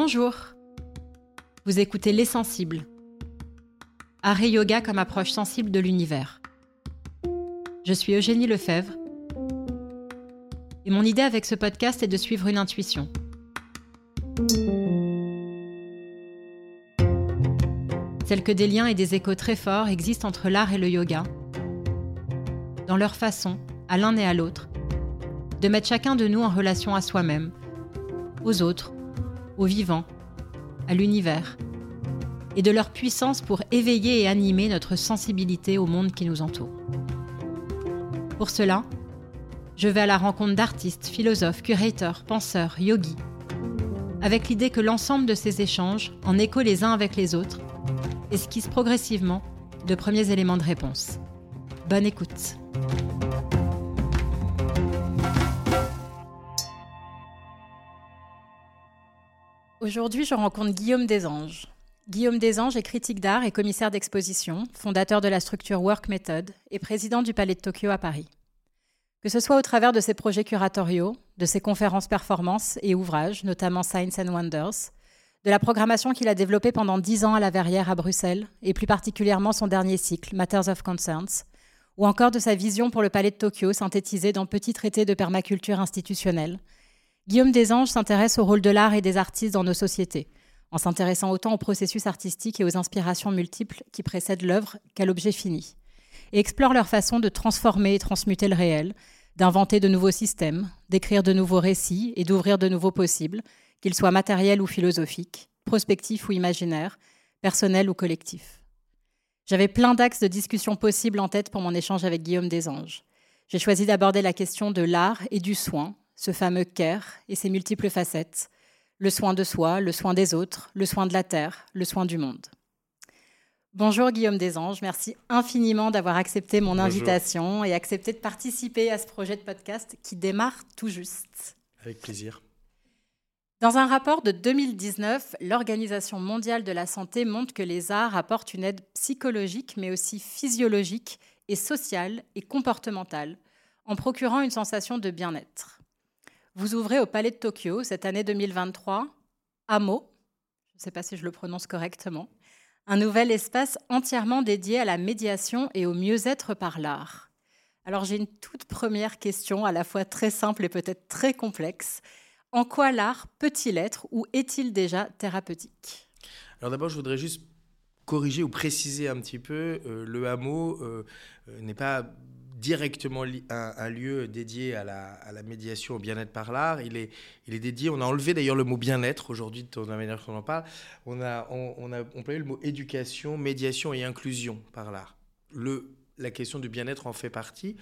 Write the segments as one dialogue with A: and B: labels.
A: Bonjour. Vous écoutez Les Sensibles. Art et yoga comme approche sensible de l'univers. Je suis Eugénie Lefebvre. Et mon idée avec ce podcast est de suivre une intuition. Celle que des liens et des échos très forts existent entre l'art et le yoga, dans leur façon, à l'un et à l'autre, de mettre chacun de nous en relation à soi-même, aux autres, aux vivants, à l'univers, et de leur puissance pour éveiller et animer notre sensibilité au monde qui nous entoure. Pour cela, je vais à la rencontre d'artistes, philosophes, curateurs, penseurs, yogis, avec l'idée que l'ensemble de ces échanges, en écho les uns avec les autres, esquisse progressivement de premiers éléments de réponse. Bonne écoute. Aujourd'hui, je rencontre Guillaume Desanges. Guillaume Desanges est critique d'art et commissaire d'exposition, fondateur de la structure Work Method et président du Palais de Tokyo à Paris. Que ce soit au travers de ses projets curatoriaux, de ses conférences performances et ouvrages, notamment Science and Wonders, de la programmation qu'il a développée pendant dix ans à la Verrière à Bruxelles, et plus particulièrement son dernier cycle, Matters of Concerns, ou encore de sa vision pour le Palais de Tokyo synthétisée dans Petit traité de permaculture institutionnelle, Guillaume Desanges s'intéresse au rôle de l'art et des artistes dans nos sociétés, en s'intéressant autant au processus artistique et aux inspirations multiples qui précèdent l'œuvre qu'à l'objet fini, et explore leur façon de transformer et transmuter le réel, d'inventer de nouveaux systèmes, d'écrire de nouveaux récits et d'ouvrir de nouveaux possibles, qu'ils soient matériels ou philosophiques, prospectifs ou imaginaires, personnels ou collectifs. J'avais plein d'axes de discussion possibles en tête pour mon échange avec Guillaume Desanges. J'ai choisi d'aborder la question de l'art et du soin, ce fameux care et ses multiples facettes, le soin de soi, le soin des autres, le soin de la terre, le soin du monde. Bonjour Guillaume Desanges, merci infiniment d'avoir accepté mon invitation et accepté de participer à ce projet de podcast qui démarre tout juste.
B: Avec plaisir.
A: Dans un rapport de 2019, l'Organisation mondiale de la santé montre que les arts apportent une aide psychologique, mais aussi physiologique et sociale et comportementale, en procurant une sensation de bien-être. Vous ouvrez au Palais de Tokyo cette année 2023 AMO, je ne sais pas si je le prononce correctement, un nouvel espace entièrement dédié à la médiation et au mieux-être par l'art. Alors j'ai une toute première question, à la fois très simple et peut-être très complexe. En quoi l'art peut-il être ou est-il déjà thérapeutique?
B: Alors d'abord, je voudrais juste corriger ou préciser un petit peu, euh, le hameau euh, n'est pas directement un, lieu dédié à la, médiation au bien-être par l'art. Il est, il est dédié, on a enlevé d'ailleurs le mot bien-être aujourd'hui de la manière dont on en parle. On a, on, a employé le mot éducation, médiation et inclusion par l'art. La question du bien-être en fait partie.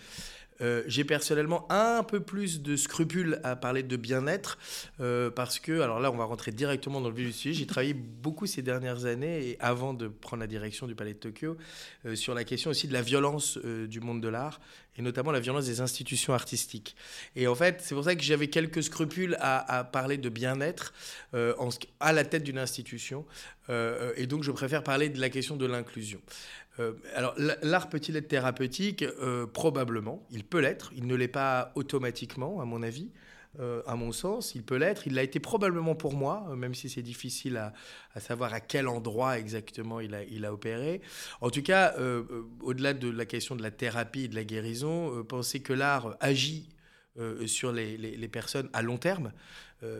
B: Euh, j'ai personnellement un peu plus de scrupules à parler de bien-être euh, parce que, alors là, on va rentrer directement dans le vif du sujet. J'ai travaillé beaucoup ces dernières années et avant de prendre la direction du Palais de Tokyo euh, sur la question aussi de la violence du monde de l'art et notamment la violence des institutions artistiques. Et en fait, c'est pour ça que j'avais quelques scrupules à, parler de bien-être à la tête d'une institution. et donc, je préfère parler de la question de l'inclusion. Euh, alors, l'art peut-il être thérapeutique? Euh, Probablement. Il peut l'être. Il ne l'est pas automatiquement, à mon avis. Euh, à mon sens, il peut l'être. Il l'a été probablement pour moi, même si c'est difficile à, savoir à quel endroit exactement il a, opéré. En tout cas, au-delà de la question de la thérapie et de la guérison, penser que l'art agit sur les, personnes à long terme,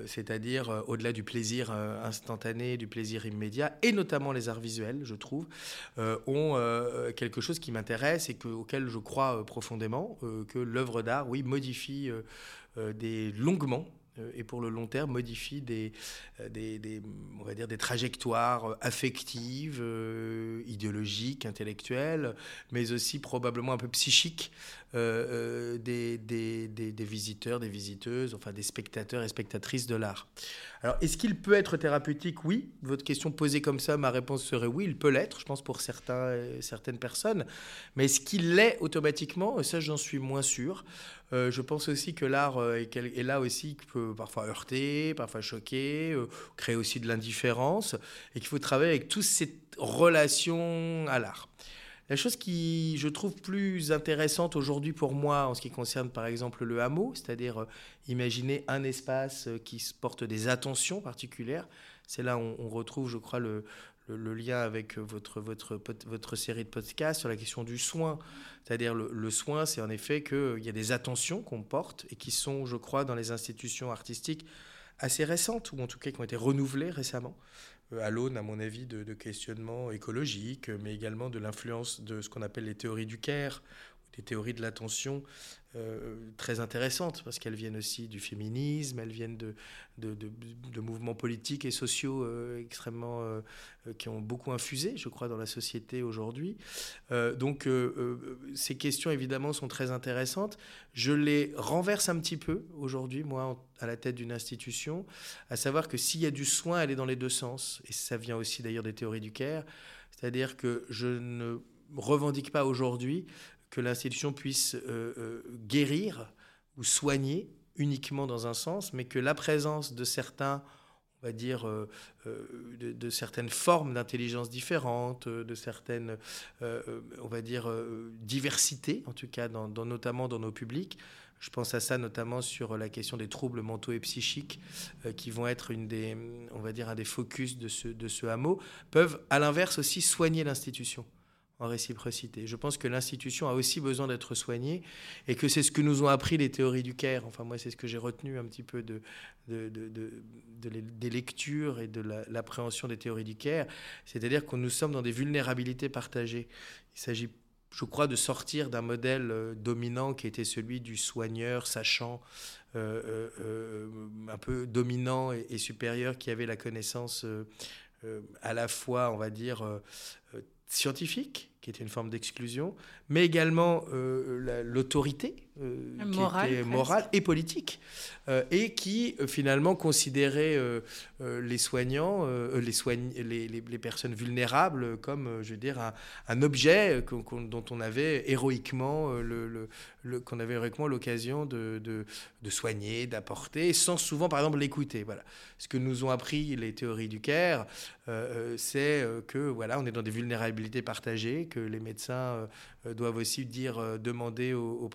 B: c'est-à-dire euh, au-delà du plaisir euh, instantané, du plaisir immédiat, et notamment les arts visuels, je trouve, ont quelque chose qui m'intéresse et auquel je crois profondément, que l'œuvre d'art, oui, modifie des longuement et pour le long terme modifie des, des, on va dire des trajectoires affectives, idéologiques, intellectuelles, mais aussi probablement un peu psychiques euh, euh, des, visiteurs, des visiteuses, enfin des spectateurs et spectatrices de l'art. Alors, est-ce qu'il peut être thérapeutique? Oui. Votre question posée comme ça, ma réponse serait oui, il peut l'être, je pense, pour certains, euh, certaines personnes. Mais est-ce qu'il l'est automatiquement? Ça, j'en suis moins sûr. je pense aussi que l'art est, là aussi, qui peut parfois heurter, parfois choquer, créer aussi de l'indifférence, et qu'il faut travailler avec toutes ces relations à l'art. La chose qui, je trouve, plus intéressante aujourd'hui pour moi en ce qui concerne par exemple le hameau, c'est-à-dire euh, imaginer un espace euh, qui porte des attentions particuliires, C'est là où on retrouve, je crois, le, le, lien avec votre, votre, série de podcasts sur la question du soin. C'est-à-dire le, soin, c'est en effet qu'il y a des attentions qu'on porte et qui sont, je crois, dans les institutions artistiques assez récentes, ou en tout cas qui ont été renouvelées récemment, euh, à l'aune, à mon avis, de, de questionnements écologiques, mais également de l'influence de ce qu'on appelle les théories du care, des théories de l'attention euh, très intéressantes, parce qu'elles viennent aussi du féminisme, elles viennent de, de, mouvements politiques et sociaux euh, extrêmement euh, qui ont beaucoup infusé, je crois, dans la société aujourd'hui. donc ces questions, évidemment, sont très intéressantes. Je les renverse un petit peu aujourd'hui, moi, à la tête d'une institution, à savoir que s'il y a du soin, elle est dans les deux sens, et ça vient aussi d'ailleurs des théories du care, c'est-à-dire que je ne revendique pas aujourd'hui que l'institution puisse euh, euh, guérir ou soigner uniquement dans un sens, mais que la présence de certains, on va dire, euh, de, certaines formes d'intelligence différentes, de certaines, on va dire, diversités, en tout cas, notamment dans nos publics. Je pense à ça notamment sur la question des troubles mentaux et psychiques, qui vont être une des, on va dire, un des focus de ce, de ce hameau, peuvent à l'inverse aussi soigner l'institution en réciprocité. Je pense que l'institution a aussi besoin d'être soignée et que c'est ce que nous ont appris les théories du CARE. Enfin, moi, c'est ce que j'ai retenu un petit peu de, des lectures et de l'appréhension des théories du CARE. C'est-à-dire que nous sommes dans des vulnérabilités partagées. Il s'agit, je crois, de sortir d'un modèle euh, dominant qui était celui du soigneur sachant, euh, euh, un peu dominant et, supérieur, qui avait la connaissance à la fois, on va dire, scientifique, qui était une forme d'exclusion, mais également euh, l'autorité euh, qui était morale et politique, euh, et qui finalement considérait les soignants, les, soign les, les, personnes vulnérables comme, je veux dire, un, un objet dont on avait héroïquement le, le, qu'on avait héroïquement l'occasion de, de, de, soigner, d'apporter, sans souvent, par exemple, l'écouter. Voilà. Ce que nous ont appris les théories du Caire, c'est que voilà, on est dans des vulnérabilités partagées, que les médecins euh, doivent aussi dire, euh, demander aux,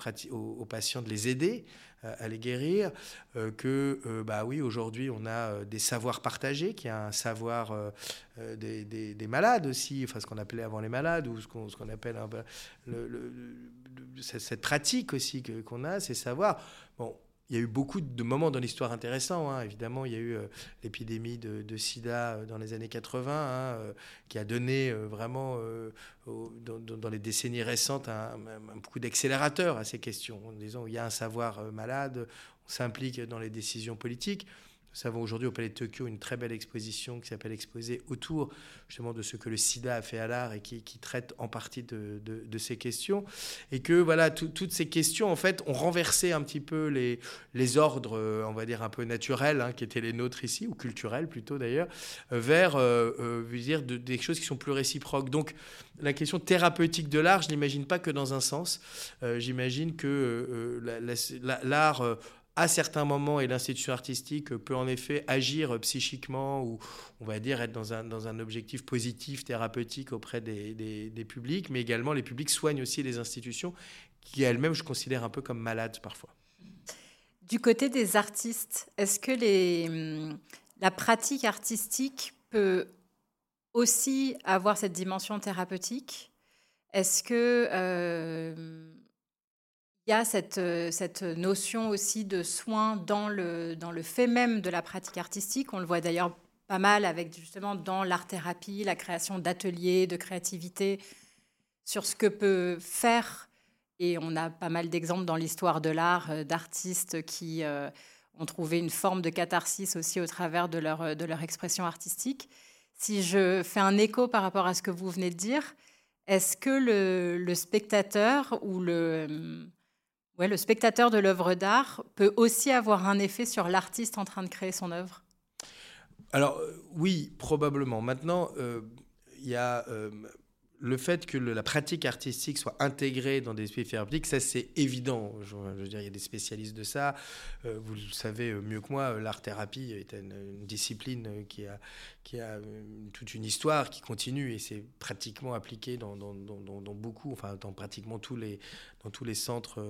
B: patients de les aider euh, à les guérir, que bah oui aujourd'hui on a des savoirs partagés, qu'il y a un savoir des, des, malades aussi, enfin ce qu'on appelait avant les malades ou ce qu'on qu'on appelle le, cette pratique aussi qu'on a, ces savoirs. Bon, il y a eu beaucoup de moments dans l'histoire intéressants. Hein. Évidemment, il y a eu euh, l'épidémie de, sida euh, dans les années 80, hein, euh, qui a donné vraiment, dans, les décennies récentes, un, beaucoup d'accélérateur à ces questions, en il y a un savoir malade, on s'implique dans les décisions politiques. Nous savons aujourd'hui au Palais de Tokyo une très belle exposition qui s'appelle Exposé autour justement de ce que le sida a fait à l'art et qui, traite en partie de, ces questions. Et que voilà, toutes ces questions en fait ont renversé un petit peu les, les ordres, euh, on va dire un peu naturels, hein, qui étaient les nôtres ici, ou culturels plutôt d'ailleurs, euh, vers euh, euh dire des choses qui sont plus réciproques. Donc la question thérapeutique de l'art, je n'imagine pas que dans un sens. J'imagine que l'art à certains moments, et l'institution artistique peut en effet agir psychiquement ou, on va dire, être dans un, dans un objectif positif, thérapeutique auprès des, des, publics, mais également les publics soignent aussi les institutions qui elles-mêmes, je considère un peu comme malades parfois.
A: Du côté des artistes, est-ce que les, la pratique artistique peut aussi avoir cette dimension thérapeutique? Est-ce que... Euh, il y a cette, euh, cette notion aussi de soin dans le, dans le fait même de la pratique artistique. On le voit d'ailleurs pas mal avec justement dans l'art-thérapie, la création d'ateliers, de créativité, sur ce que peut faire. Et on a pas mal d'exemples dans l'histoire de l'art euh, d'artistes qui euh, ont trouvé une forme de catharsis aussi au travers de leur, de leur expression artistique. Si je fais un écho par rapport à ce que vous venez de dire, est-ce que le, le spectateur ou le, Le spectateur de l'œuvre d'art peut aussi avoir un effet sur l'artiste en train de créer son œuvre
B: Alors euh, oui, probablement. Maintenant, euh, il y a euh, le fait que la pratique artistique soit intégrée dans des espaces thérapeutiques, ça c'est évident. Je, veux dire, il y a des spécialistes de ça. Vous le savez mieux que moi, l'art-thérapie est une, discipline qui a, toute une histoire qui continue et c'est pratiquement appliqué dans, dans, beaucoup, enfin dans pratiquement tous les, dans tous les centres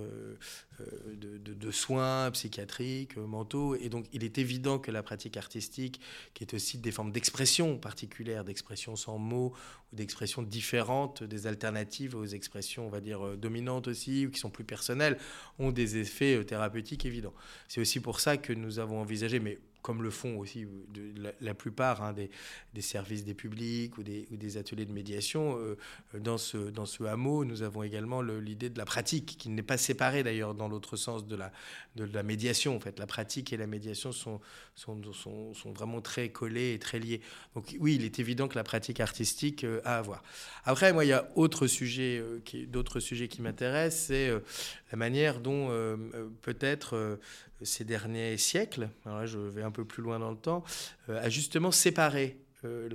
B: de, de, de, soins psychiatriques, mentaux. Et donc il est évident que la pratique artistique, qui est aussi des formes d'expression particulières, d'expression sans mots ou d'expressions différentes des alternatives aux expressions, on va dire, euh, dominantes aussi, ou qui sont plus personnelles, ont des effets euh, thérapeutiques évidents. C'est aussi pour ça que nous avons envisagé, mais comme le font aussi de, la, plupart hein, des, services des publics ou des, ateliers de médiation. Euh, dans, ce, dans ce hameau, nous avons également l'idée de la pratique, qui n'est pas séparée d'ailleurs dans l'autre sens de la, de la médiation. En fait, la pratique et la médiation sont, sont, sont, vraiment très collées et très liées. Donc oui, il est évident que la pratique artistique euh, a à voir. Après, moi, il y a euh, d'autres sujets qui m'intéressent, c'est la manière dont peut-être ces derniers siècles, je vais un peu plus loin dans le temps, euh, a justement séparé euh,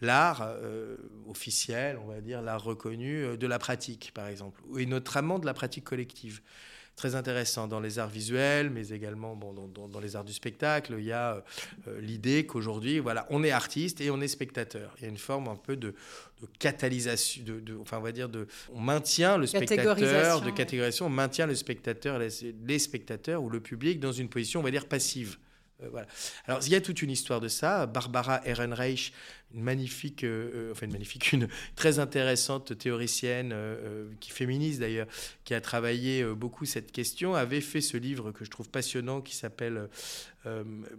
B: l'art euh, officiel, on va dire, l'art reconnu, de la pratique, par exemple, et notamment de la pratique collective très intéressant dans les arts visuels, mais également bon, dans, dans, les arts du spectacle. Il y a euh, l'idée qu'aujourd'hui, voilà, on est artiste et on est spectateur. Il y a une forme un peu de, de catalysation, de, de, enfin on va dire de, on maintient le spectateur, de catégorisation, on maintient le spectateur, les, les spectateurs ou le public dans une position, on va dire passive. Euh. Alors, il y a toute une histoire de ça. Barbara Ehrenreich, une magnifique, euh, euh, enfin une magnifique, une très intéressante théoricienne, qui féminise d'ailleurs, qui a travaillé beaucoup cette question, avait fait ce livre que je trouve passionnant qui s'appelle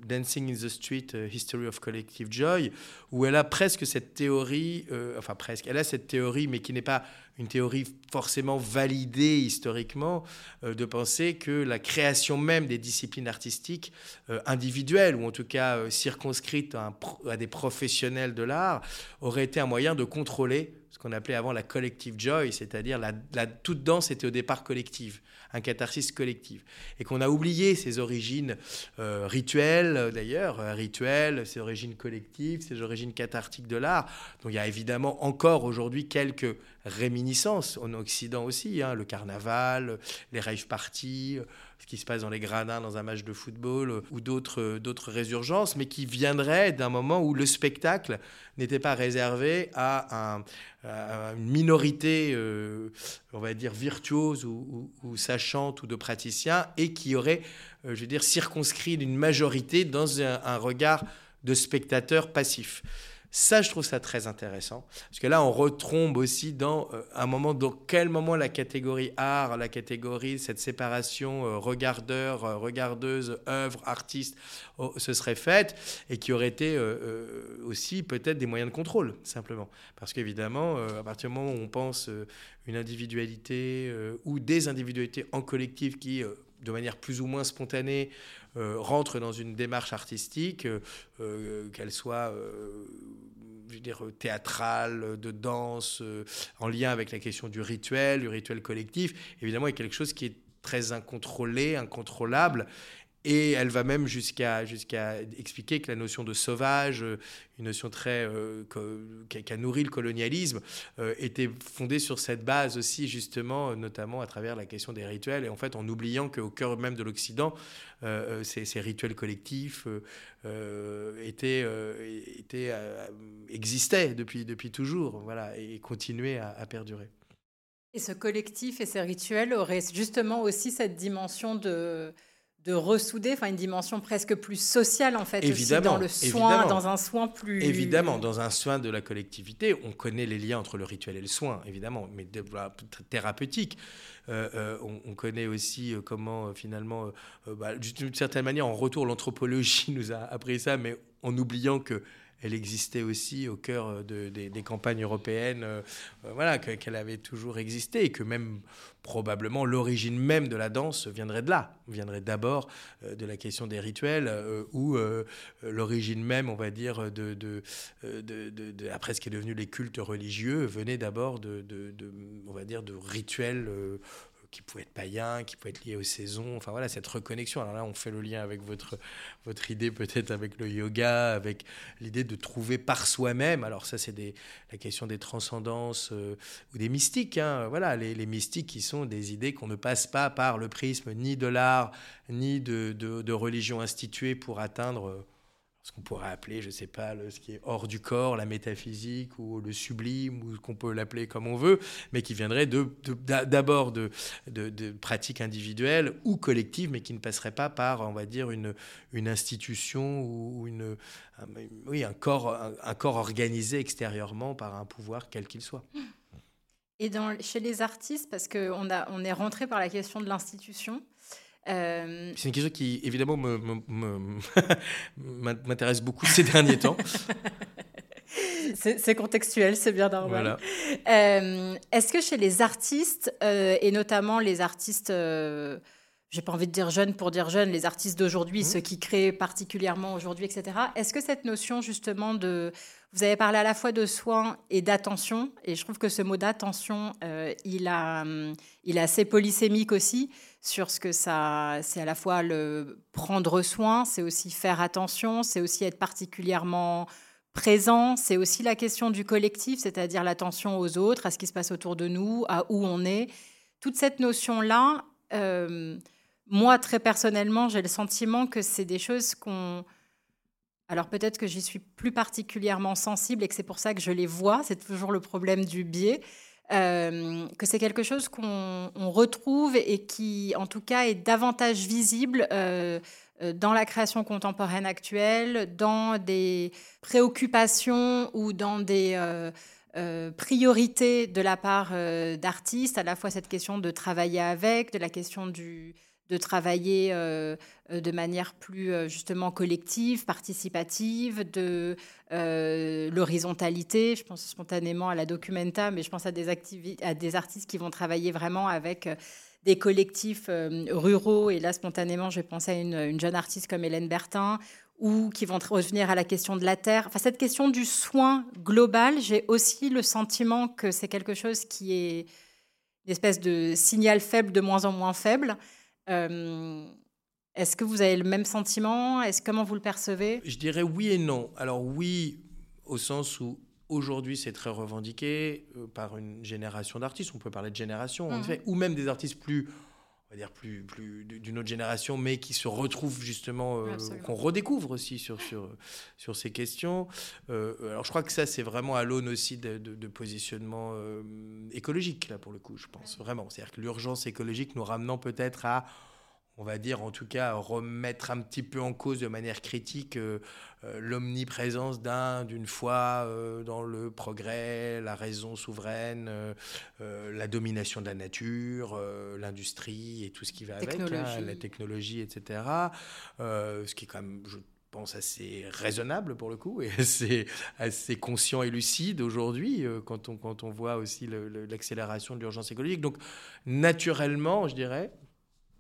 B: Dancing in the Street, History of Collective Joy, où elle a presque cette théorie, enfin presque, elle a cette théorie, mais qui n'est pas une théorie forcément validée historiquement, euh, de penser que la création même des disciplines artistiques euh, individuelles, ou en tout cas euh, circonscrites à, à, des professionnels de l'art, aurait été un moyen de contrôler ce qu'on appelait avant la collective joy, c'est-à-dire la, la, toute danse était au départ collective un catharsis collectif. Et qu'on a oublié ses origines euh, rituelles, d'ailleurs, rituelles, ses origines collectives, ses origines cathartiques de l'art. Donc il y a évidemment encore aujourd'hui quelques réminiscences en Occident aussi, hein, le carnaval, les rave parties, ce qui se passe dans les gradins dans un match de football ou d'autres, d'autres résurgences, mais qui viendraient d'un moment où le spectacle n'était pas réservé à, un, une minorité, euh, on va dire, virtuose ou, ou, sachante ou de praticiens, et qui aurait, euh, je veux dire, circonscrit une majorité dans un, un regard de spectateur passif. Ça, je trouve ça très intéressant. Parce que là, on retombe aussi dans euh, un moment, dans quel moment la catégorie art, la catégorie, cette séparation euh, regardeur, euh, regardeuse, œuvre, artiste, oh, se serait faite et qui aurait été aussi peut-être des moyens de contrôle, simplement. Parce qu'évidemment, à partir du moment où on pense une individualité ou des individualités en collectif qui de manière plus ou moins spontanée, euh, rentrent dans une démarche artistique, euh, euh, qu'elle soit je veux dire, théâtrale, de danse, en lien avec la question du rituel, du rituel collectif, évidemment, a quelque chose qui est très incontrôlé, incontrôlable, et elle va même jusqu'à jusqu'à expliquer que la notion de sauvage, euh, une notion très euh, qui a nourri le colonialisme, euh, était fondée sur cette base aussi justement, notamment à travers la question des rituels, et en fait en oubliant qu'au cœur même de l'Occident, ces, rituels collectifs étaient, étaient existaient depuis depuis toujours, voilà, et continuaient à perdurer.
A: Et ce collectif et ces rituels auraient justement aussi cette dimension de de ressouder, enfin une dimension presque plus sociale en fait, évidemment, dans le soin, dans un soin plus.
B: Évidemment, dans un soin de la collectivité, on connaît les liens entre le rituel et le soin, évidemment, mais thérapeutique. Euh, euh, on, connaît aussi euh, comment finalement, bah, d'une certaine manière, en retour, l'anthropologie nous a appris ça, mais en oubliant que elle existait aussi au cœur de, des, campagnes européennes, euh, voilà, qu'elle avait toujours existé et que même probablement l'origine même de la danse viendrait de là, viendrait d'abord de la question des rituels ou l'origine même, on va dire, de, de, de, après ce qui est devenu les cultes religieux venait d'abord de, on va dire, de rituels qui pouvait être païen, qui pouvait être lié aux saisons. Enfin voilà, cette reconnexion. Alors là, on fait le lien avec votre, votre idée, peut-être avec le yoga, avec l'idée de trouver par soi-même. Alors ça, c'est la question des transcendances euh, ou des mystiques. Hein. Voilà, les, mystiques qui sont des idées qu'on ne passe pas par le prisme ni de l'art, ni de, de, de religion instituée pour atteindre ce qu'on pourrait appeler, je ne sais pas, ce qui est hors du corps, la métaphysique ou le sublime, ou qu'on peut l'appeler comme on veut, mais qui viendrait d'abord de, pratiques individuelles ou collectives, mais qui ne passerait pas par, on va dire, une, institution ou un, oui, un, corps, un, corps organisé extérieurement par un pouvoir quel qu'il soit.
A: Et chez les artistes, parce qu'on on est rentré par la question de l'institution,
B: euh, c'est une question qui, évidemment, m'intéresse beaucoup ces derniers temps.
A: c'est contextuel, c'est bien normal. Euh, est-ce que chez les artistes, euh, et notamment les artistes, j'ai pas envie de dire jeunes pour dire jeunes, les artistes d'aujourd'hui, mmh. ceux qui créent particulièrement aujourd'hui, etc., est-ce que cette notion justement de... Vous avez parlé à la fois de soins et d'attention, et je trouve que ce mot d'attention, il, a, il est assez polysémique aussi sur ce que ça, c'est à la fois le prendre soin, c'est aussi faire attention, c'est aussi être particulièrement présent, c'est aussi la question du collectif, c'est-à-dire l'attention aux autres, à ce qui se passe autour de nous, à où on est. Toute cette notion-là, euh, moi très personnellement, j'ai le sentiment que c'est des choses qu'on... Alors peut-être que j'y suis plus particulièrement sensible et que c'est pour ça que je les vois, c'est toujours le problème du biais. Euh, que c'est quelque chose qu'on retrouve et qui, en tout cas, est davantage visible euh, euh, dans la création contemporaine actuelle, dans des préoccupations ou dans des priorités de la part d'artistes, à la fois cette question de travailler avec, de la question du, de travailler euh, euh, de manière plus euh, justement collective, participative, de l'horizontalité. Je pense spontanément à la documenta, mais je pense à des, à des artistes qui vont travailler vraiment avec des collectifs ruraux. Et là, spontanément, je vais penser à une, une, jeune artiste comme Hélène Bertin, ou qui vont revenir à la question de la terre. Enfin, cette question du soin global, j'ai aussi le sentiment que c'est quelque chose qui est une espèce de signal faible de moins en moins faible. Euh, est-ce que vous avez le même sentiment? Est-ce comment vous le percevez?
B: Je dirais oui et non. Alors oui, au sens où aujourd'hui c'est très revendiqué euh, par une génération d'artistes. On peut parler de génération, en mhm. ou même des artistes plus va dire plus, plus d'une autre génération, mais qui se retrouvent justement, euh, qu'on redécouvre aussi sur, sur, sur ces questions. alors je crois que ça, c'est vraiment à l'aune aussi de, de, positionnement écologique, là, pour le coup, je pense, vraiment. C'est-à-dire que l'urgence écologique nous ramenant peut-être à on va dire en tout cas remettre un petit peu en cause de manière critique euh, euh, l'omniprésence d'un d'une foi euh, dans le progrès, la raison souveraine, la domination de la nature, l'industrie et tout ce qui va avec, hein, la technologie, etc. ce qui est quand même, je pense, assez raisonnable pour le coup et assez, assez conscient et lucide aujourd'hui quand, on, quand on voit aussi l'accélération de l'urgence écologique. Donc naturellement, je dirais,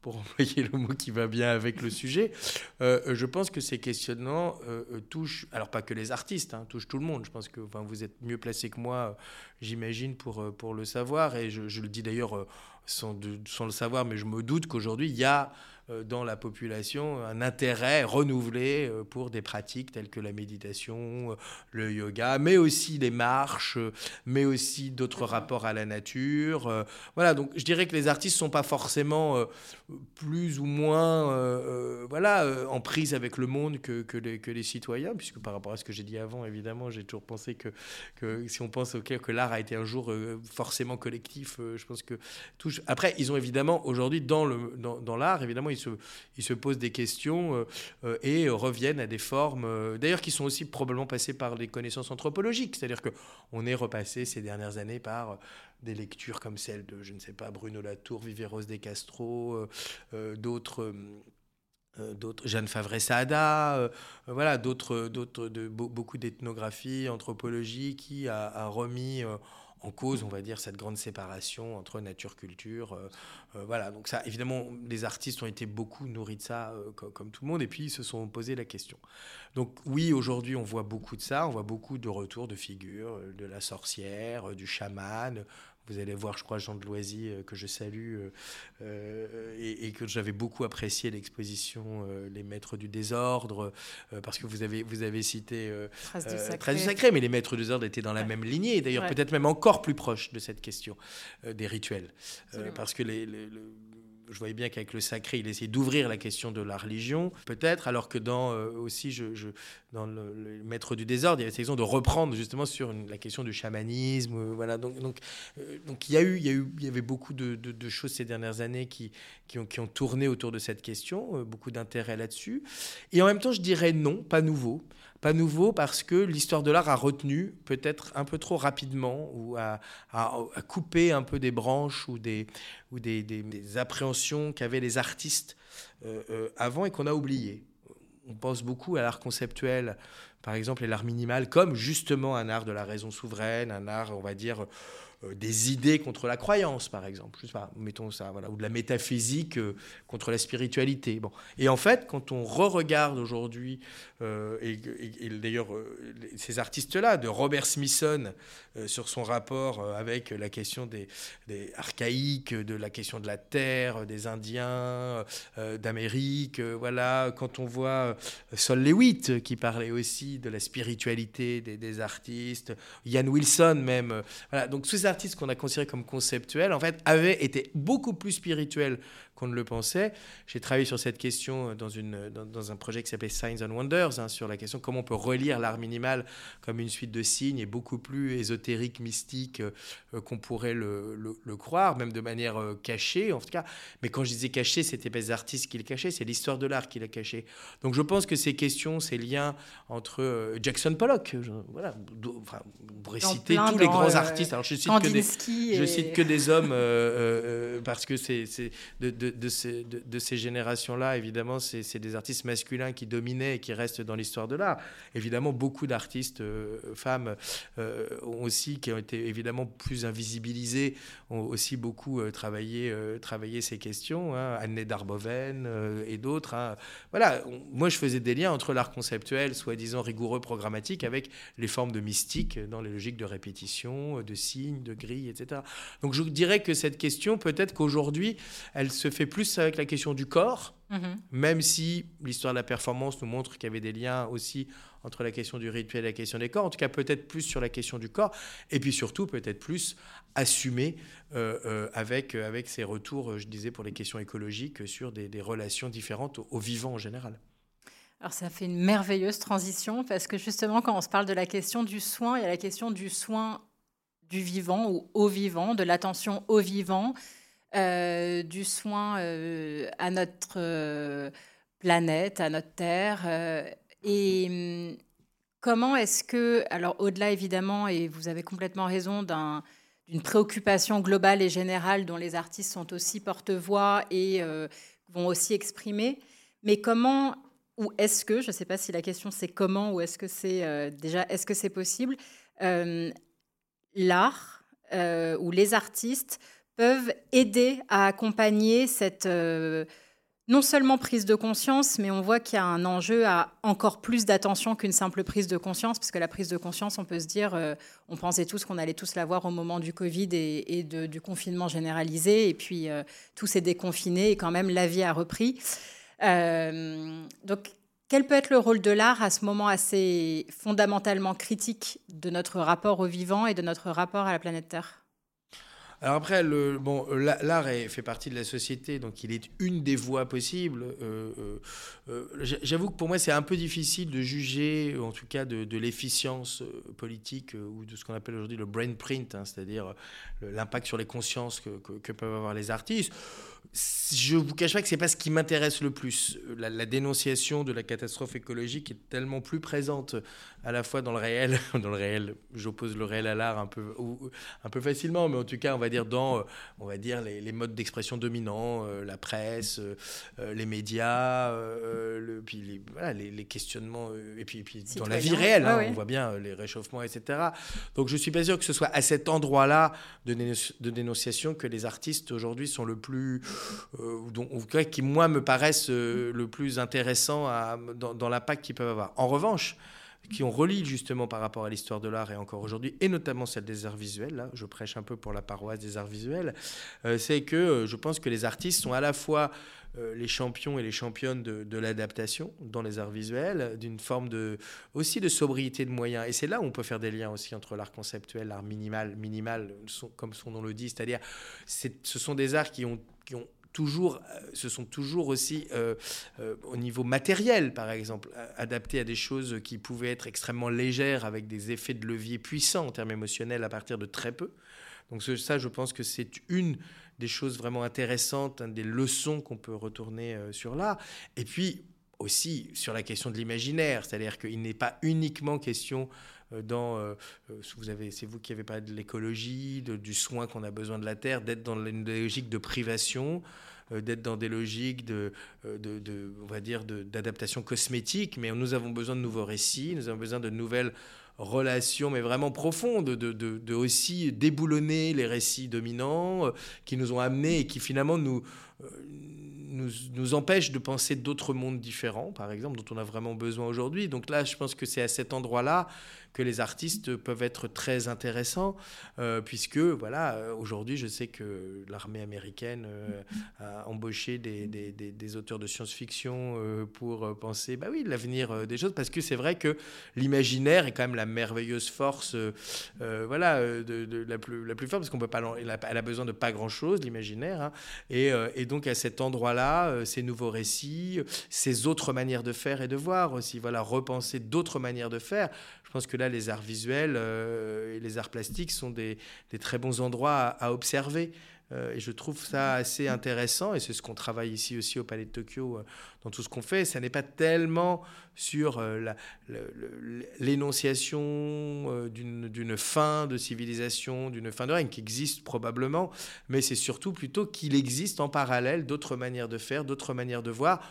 B: pour employer le mot qui va bien avec le sujet, euh, euh, je pense que ces questionnements euh, touchent, alors pas que les artistes, hein, touchent tout le monde. Je pense que enfin, vous êtes mieux placé que moi, j'imagine, pour, pour le savoir. Et je, le dis d'ailleurs sans, sans, le savoir, mais je me doute qu'aujourd'hui, il y a euh, dans la population un intérêt renouvelé euh, pour des pratiques telles que la méditation, euh, le yoga, mais aussi les marches, mais aussi d'autres rapports à la nature. Voilà, donc je dirais que les artistes sont pas forcément plus ou moins voilà, en prise avec le monde que, que, les, que les citoyens, puisque par rapport à ce que j'ai dit avant, évidemment, j'ai toujours pensé que, que si on pense auquel que l'art a été un jour forcément collectif, je pense que... Touche... Après, ils ont évidemment, aujourd'hui, dans l'art, dans, dans évidemment, ils se, posent des questions euh, euh, et reviennent à des formes, euh, d'ailleurs, qui sont aussi probablement passées par les connaissances anthropologiques. C'est-à-dire qu'on est repassé ces dernières années par des lectures comme celle de, je ne sais pas, Bruno Latour, Viveros de Castro, d'autres d'autres Jeanne Favre Sada, voilà d'autres d'autres de beaucoup d'ethnographie, anthropologie qui a, a remis en cause, on va dire, cette grande séparation entre nature-culture. Euh, euh, voilà, donc ça, évidemment, les artistes ont été beaucoup nourris de ça, euh, comme, tout le monde, et puis ils se sont posé la question. Donc oui, aujourd'hui, on voit beaucoup de ça, on voit beaucoup de retours de figures, de la sorcière, du chaman, Vous allez voir, je crois, Jean de Loisy, que je salue, et, que j'avais beaucoup apprécié l'exposition Les Maîtres du désordre, parce que vous avez, vous avez cité
A: Traces
B: du, sacré. mais les Maîtres du désordre étaient dans la même lignée, d'ailleurs peut-être même encore plus proche de cette question des rituels. parce que les, je voyais bien qu'avec le sacré, il essayait d'ouvrir la question de la religion, peut-être, alors que dans euh, aussi, je, dans le, Maître du désordre, il y avait cette question de reprendre justement sur la question du chamanisme. Euh, voilà, donc, donc, euh, donc il, y a eu, il, y a eu, il y avait beaucoup de, de, choses ces dernières années qui, qui, ont, qui ont tourné autour de cette question, beaucoup d'intérêt là-dessus. Et en même temps, je dirais non, pas nouveau. Pas nouveau parce que l'histoire de l'art a retenu, peut-être un peu trop rapidement, ou a, coupé un peu des branches ou des, ou des, des, appréhensions qu'avaient les artistes euh, euh, avant et qu'on a oublié. On pense beaucoup à l'art conceptuel, par exemple, et l'art minimal, comme justement un art de la raison souveraine, un art, on va dire, des idées contre la croyance, par exemple. Je sais pas, mettons ça, voilà, ou de la métaphysique euh, contre la spiritualité. Bon. Et en fait, quand on re-regarde aujourd'hui, euh, et, d'ailleurs ces artistes-là, de Robert Smithson sur son rapport avec la question des, archaïques, de la question de la terre, des Indiens, d'Amérique, voilà, quand on voit Sol Lewitt qui parlait aussi de la spiritualité des, artistes, Ian Wilson même, voilà, donc ces artistes qu'on a considérés comme conceptuels, en fait, avaient été beaucoup plus spirituels qu'on ne le pensait. J'ai travaillé sur cette question dans, une, dans, un projet qui s'appelait Signs and Wonders, hein, sur la question comment on peut relire l'art minimal comme une suite de signes et beaucoup plus ésotérique, mystique euh, qu'on pourrait le, le, croire, même de manière euh, cachée en tout cas. Mais quand je disais caché, c'était pas les artistes qui le cachaient, c'est l'histoire de l'art qui l'a caché. Donc je pense que ces questions, ces liens entre euh, Jackson Pollock, voilà, enfin, vous pourrez citer tous les grands artistes. Alors je cite, que des, je cite que des hommes parce que c'est de, de, ces, de, ces générations-là, évidemment, c'est des artistes masculins qui dominaient et qui restent dans l'histoire de l'art. Évidemment, beaucoup d'artistes euh, femmes euh, aussi, qui ont été évidemment plus invisibilisés, ont aussi beaucoup euh, travaillé, travaillé ces questions. Hein, Anne Darboven et d'autres. Hein. Voilà, moi, je faisais des liens entre l'art conceptuel, soi-disant rigoureux, programmatique, avec les formes de mystique dans les logiques de répétition, de signes, de grilles, etc. Donc, je dirais que cette question, peut-être qu'aujourd'hui, elle se fait plus avec la question du corps, mhm. même si l'histoire de la performance nous montre qu'il y avait des liens aussi entre la question du rituel et la question des corps. En tout cas, peut-être plus sur la question du corps, et puis surtout peut-être plus assumé euh, euh, avec, euh, avec ces retours, je disais, pour les questions écologiques, sur des, relations différentes au, vivant en général.
A: Alors ça fait une merveilleuse transition parce que justement quand on se parle de la question du soin, il y a la question du soin du vivant ou au vivant, de l'attention au vivant, du soin euh, à notre euh, planète, à notre Terre. et hum, comment est-ce que, alors au-delà évidemment, et vous avez complètement raison, d'une préoccupation globale et générale dont les artistes sont aussi porte-voix et vont aussi exprimer, mais comment ou est-ce que, je ne sais pas si la question c'est comment ou est-ce que c'est déjà, est-ce que c'est possible, l'art ou les artistes peuvent aider à accompagner cette euh, non seulement prise de conscience, mais on voit qu'il y a un enjeu à encore plus d'attention qu'une simple prise de conscience, parce que la prise de conscience, on peut se dire, euh, on pensait tous qu'on allait tous l'avoir au moment du Covid et, du confinement généralisé, et puis euh, tout s'est déconfiné et quand même la vie a repris. donc, quel peut être le rôle de l'art à ce moment assez fondamentalement critique de notre rapport au vivant et de notre rapport à la planète Terre?
B: Alors après, le, bon, l'art fait partie de la société, donc il est une des voies possibles. Euh, euh, euh, j'avoue que pour moi, c'est un peu difficile de juger, en tout cas, de, l'efficience politique ou de ce qu'on appelle aujourd'hui le brain print, hein, c'est-à-dire l'impact sur les consciences que, peuvent avoir les artistes je vous cache pas que c'est pas ce qui m'intéresse le plus. La, dénonciation de la catastrophe écologique est tellement plus présente à la fois dans le réel, dans le réel, j'oppose le réel à l'art un peu, un peu facilement, mais en tout cas, on va dire dans, euh, on va dire les, modes d'expression dominants, euh, la presse, euh, les médias, le, puis les, voilà, les, questionnements, et puis, puis dans la vie réelle, hein, on voit bien les réchauffements, etc. Donc, je suis pas sûr que ce soit à cet endroit-là de dénonciation que les artistes aujourd'hui sont le plus euh, qui, moi, me paraissent euh, le plus intéressant dans, l'impact qu'ils peuvent avoir. En revanche, qui ont relie justement par rapport à l'histoire de l'art et encore aujourd'hui, et notamment celle des arts visuels, là je prêche un peu pour la paroisse des arts visuels, euh, c'est que je pense que les artistes sont à la fois les champions et les championnes de, l'adaptation dans les arts visuels, d'une forme de, aussi de sobriété de moyens. Et c'est là où on peut faire des liens aussi entre l'art conceptuel, l'art minimal, minimal, comme son nom le dit, c'est-à-dire ce sont des arts qui ont, qui ont toujours, ce sont toujours aussi au niveau matériel, par exemple, adaptés à des choses qui pouvaient être extrêmement légères avec des effets de levier puissants en termes émotionnels à partir de très peu. Donc ça, je pense que c'est une des choses vraiment intéressantes, hein, des leçons qu'on peut retourner euh, sur là. Et puis aussi sur la question de l'imaginaire, c'est-à-dire qu'il n'est pas uniquement question euh, dans, euh, vous avez, c'est vous qui avez parlé de l'écologie, du soin qu'on a besoin de la terre, d'être dans une logique de privation, d'être dans des logiques de, de, on va dire, d'adaptation cosmétique, mais nous avons besoin de nouveaux récits, nous avons besoin de nouvelles relation, mais vraiment profonde, de, aussi déboulonner les récits dominants euh, qui nous ont amenés et qui finalement nous, euh, nous, nous empêchent de penser d'autres mondes différents, par exemple, dont on a vraiment besoin aujourd'hui. Donc là, je pense que c'est à cet endroit-là que les artistes peuvent être très intéressants, euh, puisque voilà, euh, aujourd'hui, je sais que l'armée américaine euh, a embauché des, des, auteurs de science-fiction pour penser, bah oui, l'avenir des choses, parce que c'est vrai que l'imaginaire est quand même la merveilleuse force, voilà, de, la, plus, la plus forte, parce qu'on peut pas, elle a, besoin de pas grand-chose, l'imaginaire, hein. et, et, donc à cet endroit-là, ces nouveaux récits, ces autres manières de faire et de voir aussi, voilà, repenser d'autres manières de faire. Je pense que les arts visuels euh, et les arts plastiques sont des, très bons endroits à, observer. Euh, et je trouve ça assez intéressant, et c'est ce qu'on travaille ici aussi au Palais de Tokyo euh, dans tout ce qu'on fait. Ça n'est pas tellement sur l'énonciation d'une fin de civilisation, d'une fin de règne, qui existe probablement, mais c'est surtout plutôt qu'il existe en parallèle d'autres manières de faire, d'autres manières de voir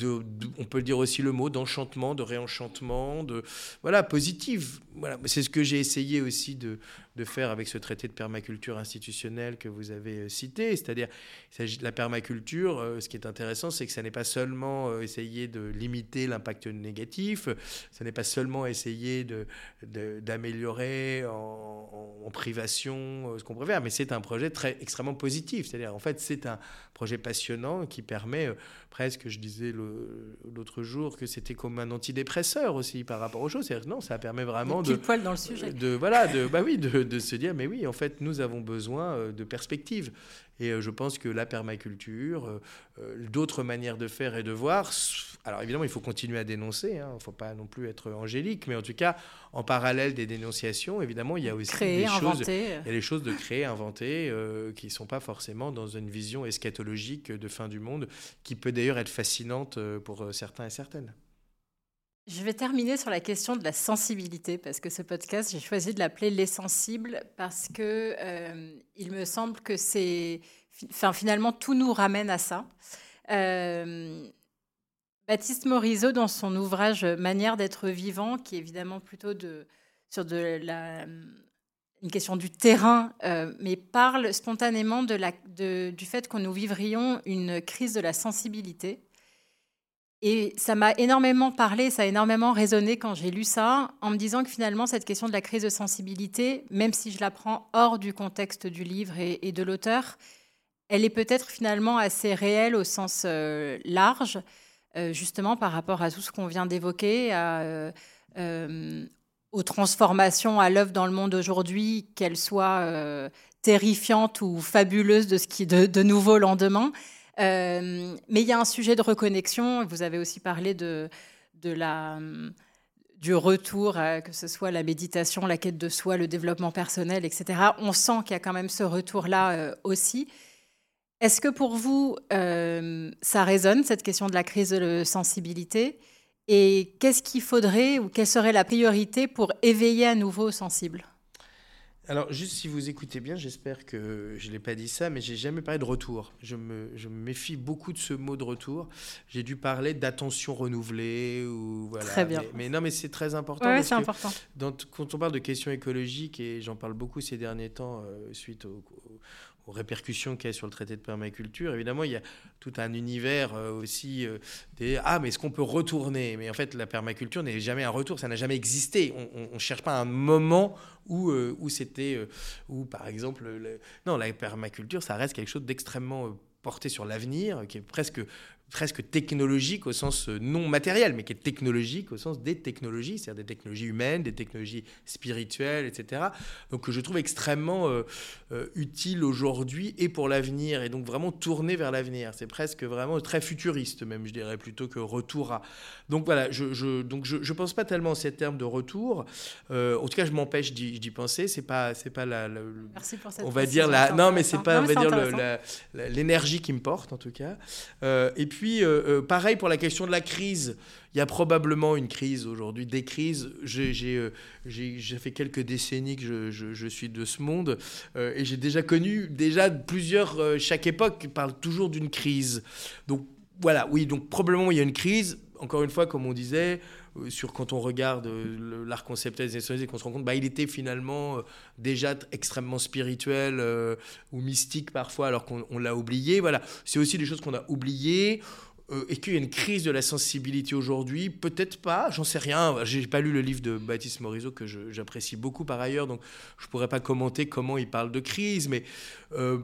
B: on peut dire aussi le mot d'enchantement, de réenchantement, de voilà positive. Voilà, c'est ce que j'ai essayé aussi de, faire avec ce traité de permaculture institutionnelle que vous avez euh, cité. C'est-à-dire, il s'agit de la permaculture. Euh, ce qui est intéressant, c'est que ça n'est pas seulement euh, essayer de limiter l'impact négatif, ça n'est pas seulement essayer de, d'améliorer en, en, privation ce qu'on préfère, mais c'est un projet très extrêmement positif. C'est-à-dire, en fait, c'est un projet passionnant qui permet presque, je disais l'autre jour, que c'était comme un antidépresseur aussi par rapport aux choses. Non, ça permet vraiment de...
A: poil dans le sujet.
B: De, voilà, de, bah oui, de, de, se dire, mais oui, en fait, nous avons besoin euh, de perspectives. Et euh, je pense que la permaculture, euh, d'autres manières de faire et de voir, alors évidemment, il faut continuer à dénoncer, hein, il ne faut pas non plus être angélique, mais en tout cas, en parallèle des dénonciations, évidemment, il y a aussi des choses, il y a des choses de créer, inventer, qui ne sont pas forcément dans une vision eschatologique de fin du monde, qui peut d'ailleurs être fascinante pour certains et certaines.
A: Je vais terminer sur la question de la sensibilité, parce que ce podcast, j'ai choisi de l'appeler Les Sensibles, parce que euh, il me semble que c'est. Finalement, tout nous ramène à ça. Euh, Baptiste Morisot, dans son ouvrage Manière d'être vivant, qui est évidemment plutôt sur de la, une question du terrain, euh, mais parle spontanément de la, du fait que nous vivrions une crise de la sensibilité. Et ça m'a énormément parlé, ça a énormément résonné quand j'ai lu ça, en me disant que finalement, cette question de la crise de sensibilité, même si je la prends hors du contexte du livre et, de l'auteur, elle est peut-être finalement assez réelle au sens euh, large, euh, justement par rapport à tout ce qu'on vient d'évoquer, euh, aux transformations à l'œuvre dans le monde aujourd'hui, qu'elles soient terrifiantes ou fabuleuses de ce qui de, de nouveau lendemain. Euh, mais il y a un sujet de reconnexion. Vous avez aussi parlé de, la, du retour, que ce soit la méditation, la quête de soi, le développement personnel, etc. On sent qu'il y a quand même ce retour-là euh, aussi. Est-ce que pour vous, euh, ça résonne, cette question de la crise de sensibilité? Et qu'est-ce qu'il faudrait ou quelle serait la priorité pour éveiller à nouveau aux sensibles
B: alors, juste si vous écoutez bien, j'espère que je ne l'ai pas dit ça, mais j'ai jamais parlé de retour. Je me, je me, méfie beaucoup de ce mot de retour. J'ai dû parler d'attention renouvelée. Ou, voilà.
A: Très bien.
B: Mais, non, mais c'est très important.
A: Oui, c'est important.
B: quand on parle de questions écologiques, et j'en parle beaucoup ces derniers temps euh, suite au, aux répercussions qu'il y a sur le traité de permaculture, évidemment, il y a tout un univers euh, aussi euh, des ah mais est-ce qu'on peut retourner? Mais en fait, la permaculture n'est jamais un retour, ça n'a jamais existé. On ne cherche pas un moment où, euh, où c'était où par exemple non la permaculture, ça reste quelque chose d'extrêmement porté sur l'avenir, qui est presque presque technologique au sens euh, non matériel, mais qui est technologique au sens des technologies, c'est-à-dire des technologies humaines, des technologies spirituelles, etc. Donc que je trouve extrêmement euh, euh, utile aujourd'hui et pour l'avenir, et donc vraiment tourné vers l'avenir. C'est presque vraiment très futuriste même, je dirais, plutôt que retour à... Donc voilà, je, je donc je, je pense pas tellement à ces termes de retour. en tout cas, je m'empêche d'y penser. C'est pas, c'est pas la,
A: Merci pour cette
B: On va dire la... Non, mais c'est pas, on va dire l'énergie qui me porte en tout cas. et puis puis, euh, euh, pareil pour la question de la crise. Il y a probablement une crise aujourd'hui, des crises. J'ai euh, fait quelques décennies que je, je, suis de ce monde et j'ai déjà connu déjà plusieurs. chaque époque parle toujours d'une crise. Donc voilà, oui, donc probablement il y a une crise. Encore une fois, comme on disait, sur quand on regarde l'art conceptuel des années et qu'on se rend compte, bah, il était finalement déjà extrêmement spirituel ou mystique parfois, alors qu'on l'a oublié. Voilà, c'est aussi des choses qu'on a oubliées. Euh, et qu'il y a une crise de la sensibilité aujourd'hui Peut-être pas, j'en sais rien. J'ai pas lu le livre de Baptiste Morisot que j'apprécie beaucoup par ailleurs, donc je pourrais pas commenter comment il parle de crise, mais euh,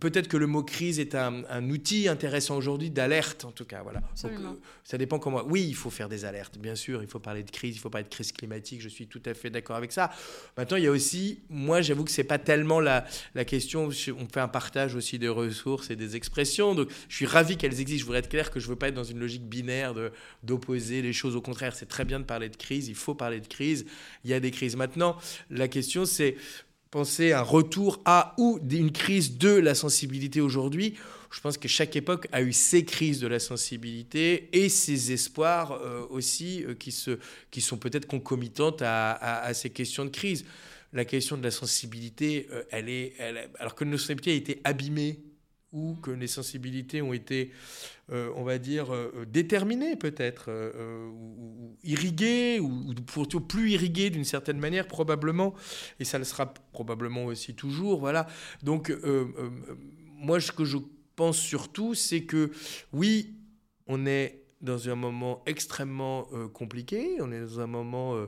B: peut-être que le mot crise est un, outil intéressant aujourd'hui d'alerte, en tout cas. Voilà.
A: Euh,
B: ça dépend comment. Oui, il faut faire des alertes, bien sûr. Il faut parler de crise, il faut parler de crise climatique. Je suis tout à fait d'accord avec ça. Maintenant, il y a aussi, moi, j'avoue que c'est pas tellement la, la question. On fait un partage aussi des ressources et des expressions. Donc, je suis ravi qu'elles existent. Je voudrais être clair que je veux pas être dans une logique binaire d'opposer les choses. Au contraire, c'est très bien de parler de crise. Il faut parler de crise. Il y a des crises. Maintenant, la question, c'est penser un retour à ou une crise de la sensibilité aujourd'hui. Je pense que chaque époque a eu ses crises de la sensibilité et ses espoirs euh, aussi euh, qui, se, qui sont peut-être concomitantes à, ces questions de crise. La question de la sensibilité, euh, elle est, alors que notre sensibilité a été abîmée ou que les sensibilités ont été, euh, on va dire, euh, euh, déterminées peut-être, ou, irriguées, ou, ou plus irriguées d'une certaine manière probablement, et ça le sera probablement aussi toujours, voilà. Donc moi, ce que je pense surtout, c'est que oui, on est dans un moment extrêmement compliqué, on est dans un moment euh,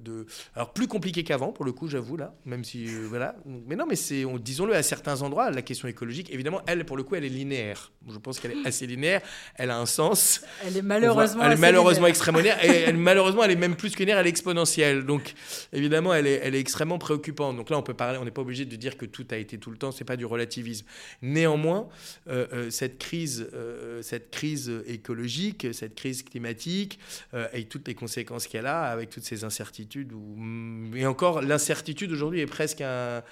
B: de alors plus compliqué qu'avant pour le coup j'avoue là même si euh, voilà. Mais non mais c'est disons-le à certains endroits la question écologique évidemment elle pour le coup elle est linéaire. Je pense qu'elle est assez linéaire. Elle a un sens.
A: Elle est malheureusement
B: elle est malheureusement extrêmement linéaire. Et elle, malheureusement elle est même plus que linéaire elle est exponentielle. Donc évidemment elle est, elle est extrêmement préoccupante. Donc là on peut parler on n'est pas obligé de dire que tout a été tout le temps. C'est pas du relativisme. Néanmoins euh, cette crise cette crise écologique cette crise climatique et toutes les conséquences qu'elle a avec toutes ces incertitude. Ou... Et encore, l'incertitude aujourd'hui est presque un,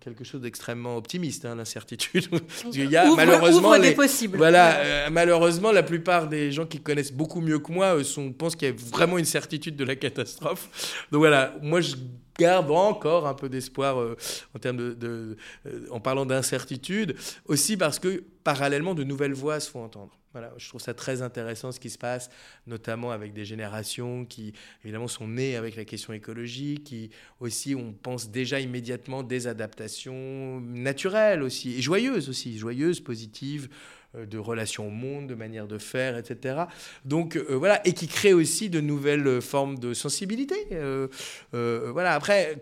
B: quelque chose d'extrêmement optimiste, hein, l'incertitude.
A: Il y a malheureusement les, possibles.
B: Voilà, euh, malheureusement, la plupart des gens qui connaissent beaucoup mieux que moi sont, pensent qu'il y a vraiment une certitude de la catastrophe. Donc voilà, moi je garde encore un peu d'espoir euh, en termes de, euh, en parlant d'incertitude, aussi parce que parallèlement de nouvelles voix se font entendre. Voilà, je trouve ça très intéressant ce qui se passe, notamment avec des générations qui, évidemment, sont nées avec la question écologique, qui aussi, on pense déjà immédiatement des adaptations naturelles aussi, et joyeuses aussi, joyeuses, positives, euh, de relations au monde, de manière de faire, etc. Donc euh, voilà, et qui créent aussi de nouvelles formes de sensibilité. Euh, voilà, après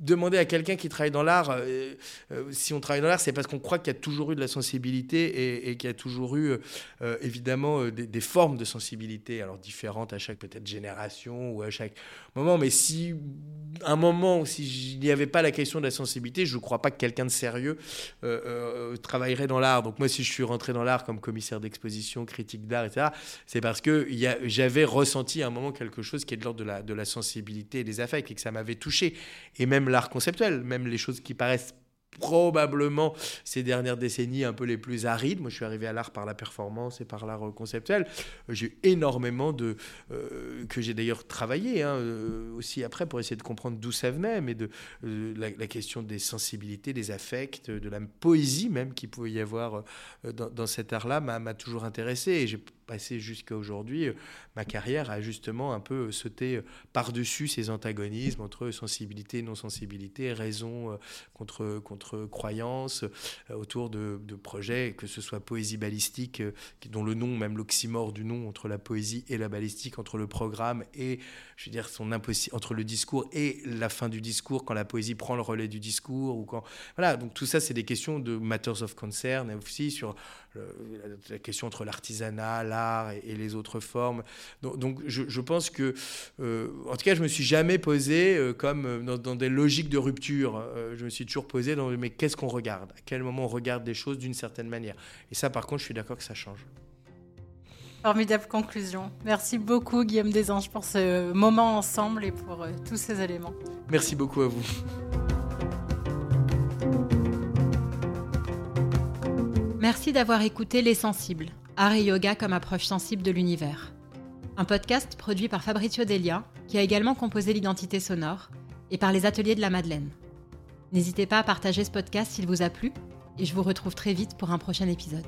B: demander à quelqu'un qui travaille dans l'art, euh, euh, si on travaille dans l'art, c'est parce qu'on croit qu'il y a toujours eu de la sensibilité et, qu'il y a toujours eu euh, évidemment des, formes de sensibilité, alors différentes à chaque peut-être génération ou à chaque moment. Mais si un moment, si il n'y avait pas la question de la sensibilité, je ne crois pas que quelqu'un de sérieux travaillerait dans l'art. Donc moi, si je suis rentré dans l'art comme commissaire d'exposition, critique d'art, etc., c'est parce que j'avais ressenti à un moment quelque chose qui est de l'ordre de la, de la sensibilité et des affects et que ça m'avait touché. Et même l'art conceptuel, même les choses qui paraissent probablement ces dernières décennies un peu les plus arides. Moi, je suis arrivé à l'art par la performance et par l'art conceptuel. J'ai énormément de... Euh, que j'ai d'ailleurs travaillé hein, euh, aussi après pour essayer de comprendre d'où ça venait, mais de euh, la, question des sensibilités, des affects, de la poésie même qu'il pouvait y avoir dans, cet art-là m'a toujours intéressé. Et j'ai passé jusqu'à aujourd'hui, euh, ma carrière a justement un peu euh, sauté euh, par-dessus ces antagonismes entre sensibilité, non-sensibilité, raison contre, notre croyance, autour de, projets, que ce soit poésie balistique, dont le nom, même l'oxymore du nom entre la poésie et la balistique, entre le programme et, je veux dire, son impossible, entre le discours et la fin du discours, quand la poésie prend le relais du discours, ou quand. Voilà, donc tout ça, c'est des questions de matters of concern, aussi sur la question entre l'artisanat, l'art et, les autres formes. Donc, je, pense que, euh, en tout cas, je me suis jamais posé euh, comme euh, dans, des logiques de rupture. je me suis toujours posé dans mais qu'est-ce qu'on regarde? À quel moment on regarde des choses d'une certaine manière? Et ça, par contre, je suis d'accord que ça change.
A: Formidable conclusion. Merci beaucoup Guillaume Desanges pour ce moment ensemble et pour tous ces éléments.
B: Merci beaucoup à vous.
A: Merci d'avoir écouté Les Sensibles, art et yoga comme approche sensible de l'univers. Un podcast produit par Fabrizio Delia, qui a également composé l'identité sonore, et par les ateliers de la Madeleine. N'hésitez pas à partager ce podcast s'il vous a plu, et je vous retrouve très vite pour un prochain épisode.